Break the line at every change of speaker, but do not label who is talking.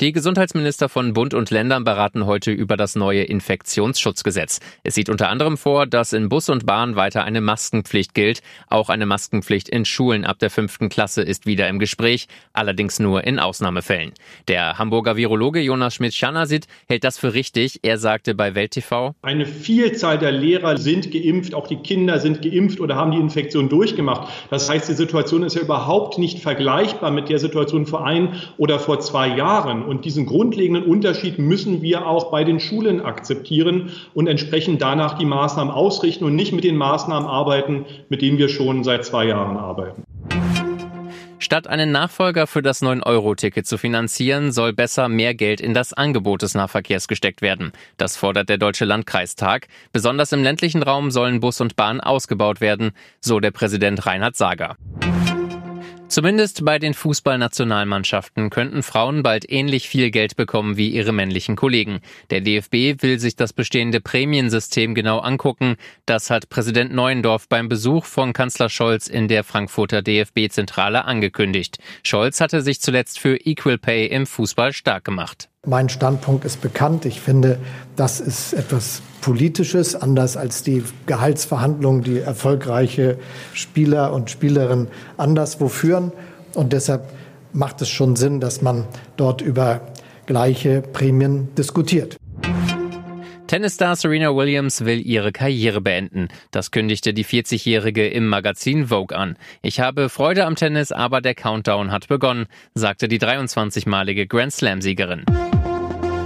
Die Gesundheitsminister von Bund und Ländern beraten heute über das neue Infektionsschutzgesetz. Es sieht unter anderem vor, dass in Bus und Bahn weiter eine Maskenpflicht gilt. Auch eine Maskenpflicht in Schulen ab der fünften Klasse ist wieder im Gespräch, allerdings nur in Ausnahmefällen. Der Hamburger Virologe Jonas Schmidt-Schanasit hält das für richtig. Er sagte bei Welt TV,
Eine Vielzahl der Lehrer sind geimpft, auch die Kinder sind geimpft oder haben die Infektion durchgemacht. Das heißt, die Situation ist ja überhaupt nicht vergleichbar mit der Situation vor ein oder vor zwei Jahren. Jahren. Und diesen grundlegenden Unterschied müssen wir auch bei den Schulen akzeptieren und entsprechend danach die Maßnahmen ausrichten und nicht mit den Maßnahmen arbeiten, mit denen wir schon seit zwei Jahren arbeiten.
Statt einen Nachfolger für das 9-Euro-Ticket zu finanzieren, soll besser mehr Geld in das Angebot des Nahverkehrs gesteckt werden. Das fordert der Deutsche Landkreistag. Besonders im ländlichen Raum sollen Bus und Bahn ausgebaut werden, so der Präsident Reinhard Sager. Zumindest bei den Fußballnationalmannschaften könnten Frauen bald ähnlich viel Geld bekommen wie ihre männlichen Kollegen. Der DFB will sich das bestehende Prämiensystem genau angucken. Das hat Präsident Neuendorf beim Besuch von Kanzler Scholz in der Frankfurter DFB-Zentrale angekündigt. Scholz hatte sich zuletzt für Equal Pay im Fußball stark gemacht.
Mein Standpunkt ist bekannt. Ich finde, das ist etwas Politisches, anders als die Gehaltsverhandlungen, die erfolgreiche Spieler und Spielerinnen anderswo führen. Und deshalb macht es schon Sinn, dass man dort über gleiche Prämien diskutiert.
Tennisstar Serena Williams will ihre Karriere beenden. Das kündigte die 40-Jährige im Magazin Vogue an. Ich habe Freude am Tennis, aber der Countdown hat begonnen, sagte die 23-malige Grand Slam-Siegerin.